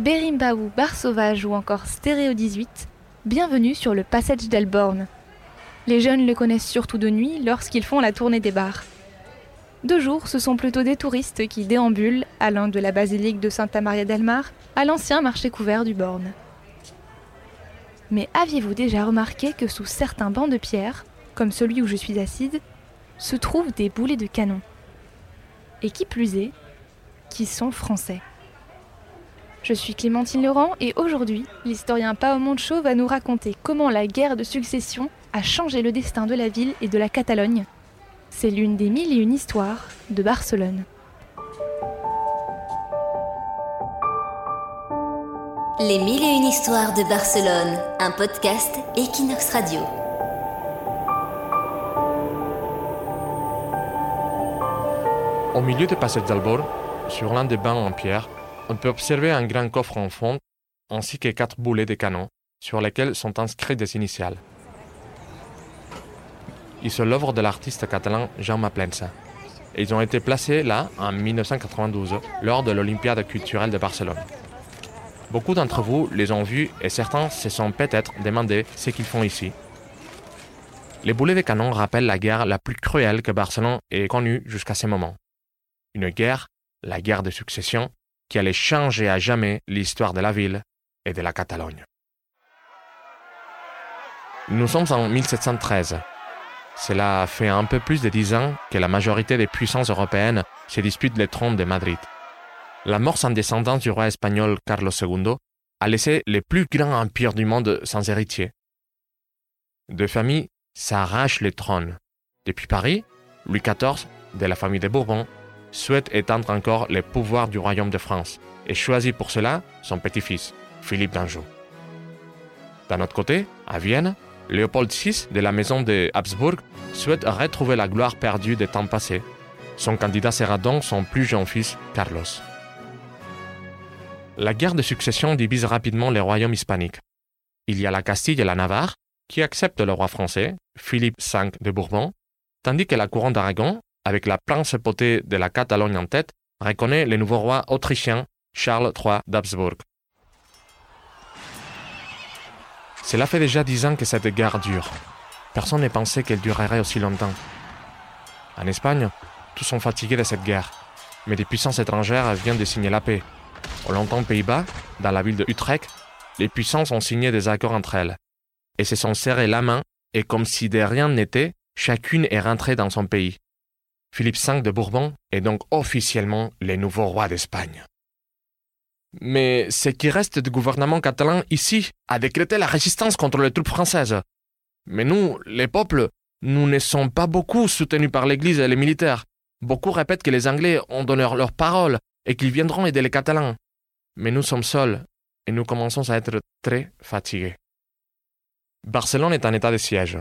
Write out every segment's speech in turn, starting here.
Berimbaou, Bar Sauvage ou encore Stéréo 18, bienvenue sur le passage d'Elborn. Les jeunes le connaissent surtout de nuit lorsqu'ils font la tournée des bars. De jour, ce sont plutôt des touristes qui déambulent, allant de la basilique de Santa Maria del Mar à l'ancien marché couvert du Born. Mais aviez-vous déjà remarqué que sous certains bancs de pierre, comme celui où je suis assise, se trouvent des boulets de canon? Et qui plus est, qui sont français? Je suis Clémentine Laurent et aujourd'hui, l'historien Pao Moncho va nous raconter comment la guerre de succession a changé le destin de la ville et de la Catalogne. C'est l'une des mille et une histoires de Barcelone. Les mille et une histoires de Barcelone, un podcast Equinox Radio. Au milieu du passage d'Albor, sur l'un des bancs en pierre, on peut observer un grand coffre en fond ainsi que quatre boulets de canon sur lesquels sont inscrits des initiales. Ils sont l'œuvre de l'artiste catalan Jaume Plensa. Et ils ont été placés là en 1992 lors de l'Olympiade culturelle de Barcelone. Beaucoup d'entre vous les ont vus et certains se sont peut-être demandé ce qu'ils font ici. Les boulets de canon rappellent la guerre la plus cruelle que Barcelone ait connue jusqu'à ce moment. Une guerre, la guerre de succession, qui allait changer à jamais l'histoire de la ville et de la Catalogne. Nous sommes en 1713. Cela fait un peu plus de dix ans que la majorité des puissances européennes se disputent le trône de Madrid. La mort sans descendance du roi espagnol Carlos II a laissé le plus grand empire du monde sans héritier. Deux familles s'arrachent le trône. Depuis Paris, Louis XIV, de la famille des Bourbons, souhaite étendre encore les pouvoirs du royaume de France et choisit pour cela son petit-fils, Philippe d'Anjou. D'un autre côté, à Vienne, Léopold VI de la maison de Habsbourg souhaite retrouver la gloire perdue des temps passés. Son candidat sera donc son plus jeune fils, Carlos. La guerre de succession divise rapidement les royaumes hispaniques. Il y a la Castille et la Navarre, qui acceptent le roi français, Philippe V de Bourbon, tandis que la couronne d'Aragon, avec la principauté de la Catalogne en tête, reconnaît le nouveau roi autrichien Charles III d'Habsbourg. Cela fait déjà dix ans que cette guerre dure. Personne ne pensait qu'elle durerait aussi longtemps. En Espagne, tous sont fatigués de cette guerre, mais des puissances étrangères viennent de signer la paix. Au longtemps Pays-Bas, dans la ville de Utrecht, les puissances ont signé des accords entre elles, et se sont serrées la main, et comme si de rien n'était, chacune est rentrée dans son pays. Philippe V de Bourbon est donc officiellement le nouveau roi d'Espagne. Mais ce qui reste du gouvernement catalan ici a décrété la résistance contre les troupes françaises. Mais nous, les peuples, nous ne sommes pas beaucoup soutenus par l'Église et les militaires. Beaucoup répètent que les Anglais ont donné leur parole et qu'ils viendront aider les Catalans. Mais nous sommes seuls et nous commençons à être très fatigués. Barcelone est en état de siège.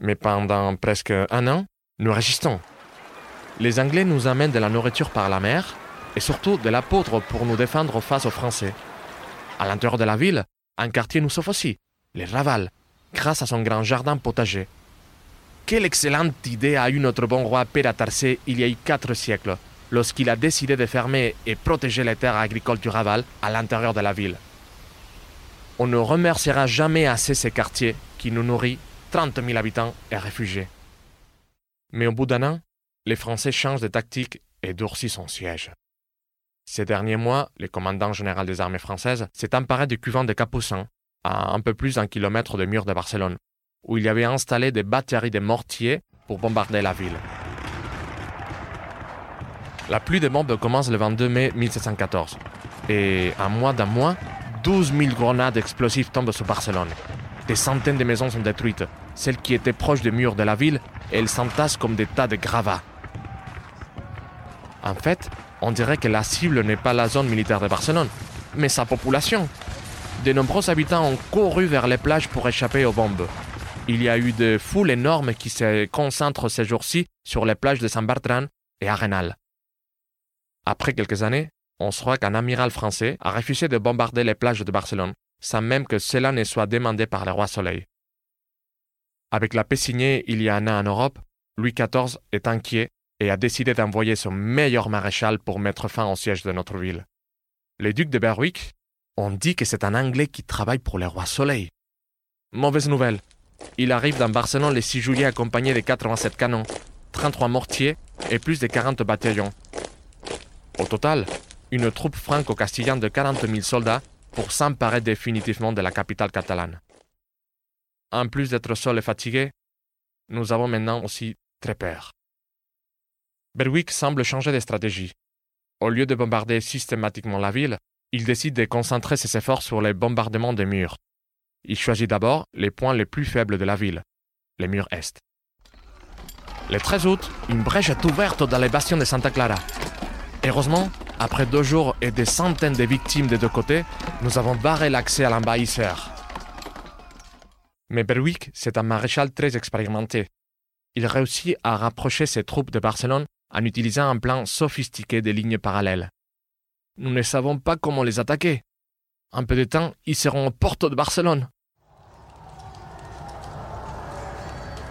Mais pendant presque un an, nous résistons. Les Anglais nous amènent de la nourriture par la mer et surtout de la poudre pour nous défendre face aux Français. À l'intérieur de la ville, un quartier nous sauve aussi, les Raval, grâce à son grand jardin potager. Quelle excellente idée a eu notre bon roi Père il y a quatre siècles, lorsqu'il a décidé de fermer et protéger les terres agricoles du Raval à l'intérieur de la ville. On ne remerciera jamais assez ces quartiers qui nous nourrit 30 000 habitants et réfugiés. Mais au bout d'un an, les Français changent de tactique et durcissent son siège. Ces derniers mois, le commandant général des armées françaises s'est emparé du couvent de Capucin, à un peu plus d'un kilomètre des murs de Barcelone, où il avait installé des batteries de mortiers pour bombarder la ville. La pluie de bombes commence le 22 mai 1714, et en moins d'un mois, 12 000 grenades explosives tombent sur Barcelone. Des centaines de maisons sont détruites. Celles qui étaient proches des murs de la ville, elles s'entassent comme des tas de gravats. En fait, on dirait que la cible n'est pas la zone militaire de Barcelone, mais sa population. De nombreux habitants ont couru vers les plages pour échapper aux bombes. Il y a eu des foules énormes qui se concentrent ces jours-ci sur les plages de San Bertran et Arenal. Après quelques années, on se croit qu'un amiral français a refusé de bombarder les plages de Barcelone, sans même que cela ne soit demandé par le roi Soleil. Avec la paix signée il y a un an en Europe, Louis XIV est inquiet et a décidé d'envoyer son meilleur maréchal pour mettre fin au siège de notre ville. Le duc de Berwick, On dit que c'est un Anglais qui travaille pour le roi Soleil. Mauvaise nouvelle. Il arrive dans Barcelone le 6 juillet accompagné de 87 canons, 33 mortiers et plus de 40 bataillons. Au total, une troupe franco-castillane de 40 000 soldats pour s'emparer définitivement de la capitale catalane. En plus d'être seuls et fatigués, nous avons maintenant aussi très peur. Berwick semble changer de stratégie. Au lieu de bombarder systématiquement la ville, il décide de concentrer ses efforts sur les bombardements des murs. Il choisit d'abord les points les plus faibles de la ville, les murs est. Le 13 août, une brèche est ouverte dans les bastions de Santa Clara. Heureusement, après deux jours et des centaines de victimes des deux côtés, nous avons barré l'accès à l'envahisseur. Mais Berwick, c'est un maréchal très expérimenté. Il réussit à rapprocher ses troupes de Barcelone en utilisant un plan sophistiqué de lignes parallèles. Nous ne savons pas comment les attaquer. En peu de temps, ils seront aux portes de Barcelone.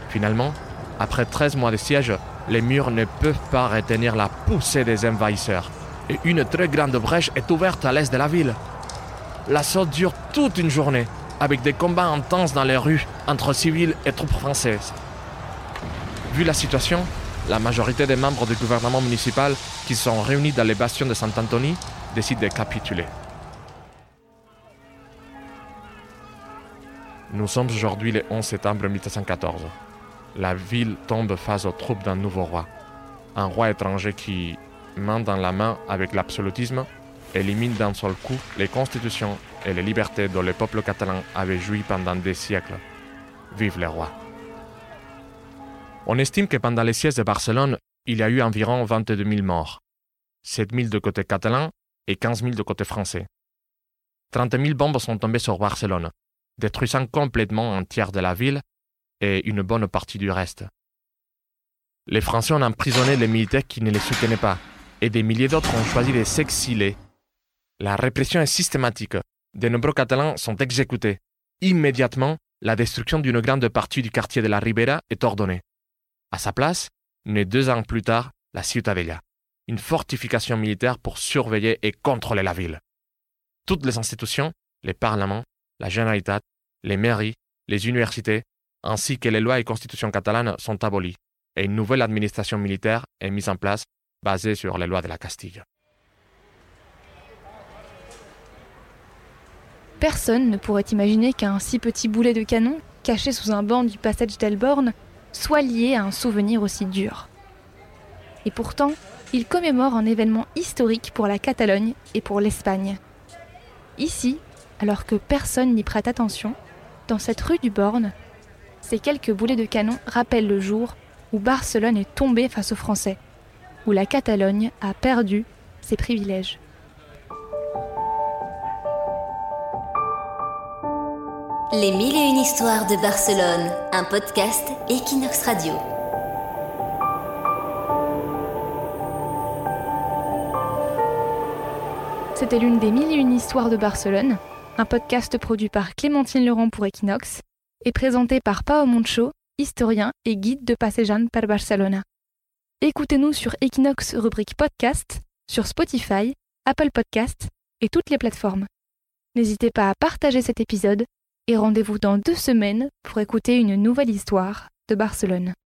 Finalement, après 13 mois de siège, les murs ne peuvent pas retenir la poussée des envahisseurs et une très grande brèche est ouverte à l'est de la ville. L'assaut dure toute une journée, avec des combats intenses dans les rues entre civils et troupes françaises. Vu la situation, la majorité des membres du gouvernement municipal qui sont réunis dans les bastions de Saint-Anthony décident de capituler. Nous sommes aujourd'hui le 11 septembre 1714. La ville tombe face aux troupes d'un nouveau roi. Un roi étranger qui, main dans la main avec l'absolutisme, élimine d'un seul coup les constitutions et les libertés dont le peuple catalan avait joui pendant des siècles. Vive le roi. On estime que pendant les sièges de Barcelone, il y a eu environ 22 000 morts, 7 000 de côté catalan et 15 000 de côté français. 30 000 bombes sont tombées sur Barcelone, détruisant complètement un tiers de la ville et une bonne partie du reste. Les Français ont emprisonné les militaires qui ne les soutenaient pas, et des milliers d'autres ont choisi de s'exiler. La répression est systématique. De nombreux Catalans sont exécutés. Immédiatement, la destruction d'une grande partie du quartier de la Ribera est ordonnée. À sa place, naît deux ans plus tard la Ciutadella, une fortification militaire pour surveiller et contrôler la ville. Toutes les institutions, les parlements, la Generalitat, les mairies, les universités, ainsi que les lois et constitutions catalanes sont abolies, et une nouvelle administration militaire est mise en place basée sur les lois de la Castille. Personne ne pourrait imaginer qu'un si petit boulet de canon, caché sous un banc du passage d'Elborn, soit lié à un souvenir aussi dur. Et pourtant, il commémore un événement historique pour la Catalogne et pour l'Espagne. Ici, alors que personne n'y prête attention, dans cette rue du Born, ces quelques boulets de canon rappellent le jour où Barcelone est tombée face aux Français, où la Catalogne a perdu ses privilèges. Les mille et une histoires de Barcelone, un podcast Equinox Radio. C'était l'une des mille et une histoires de Barcelone, un podcast produit par Clémentine Laurent pour Equinox et présenté par Pao Moncho, historien et guide de Passejan per Barcelona. Écoutez-nous sur Equinox rubrique podcast, sur Spotify, Apple Podcast et toutes les plateformes. N'hésitez pas à partager cet épisode et rendez-vous dans deux semaines pour écouter une nouvelle histoire de Barcelone.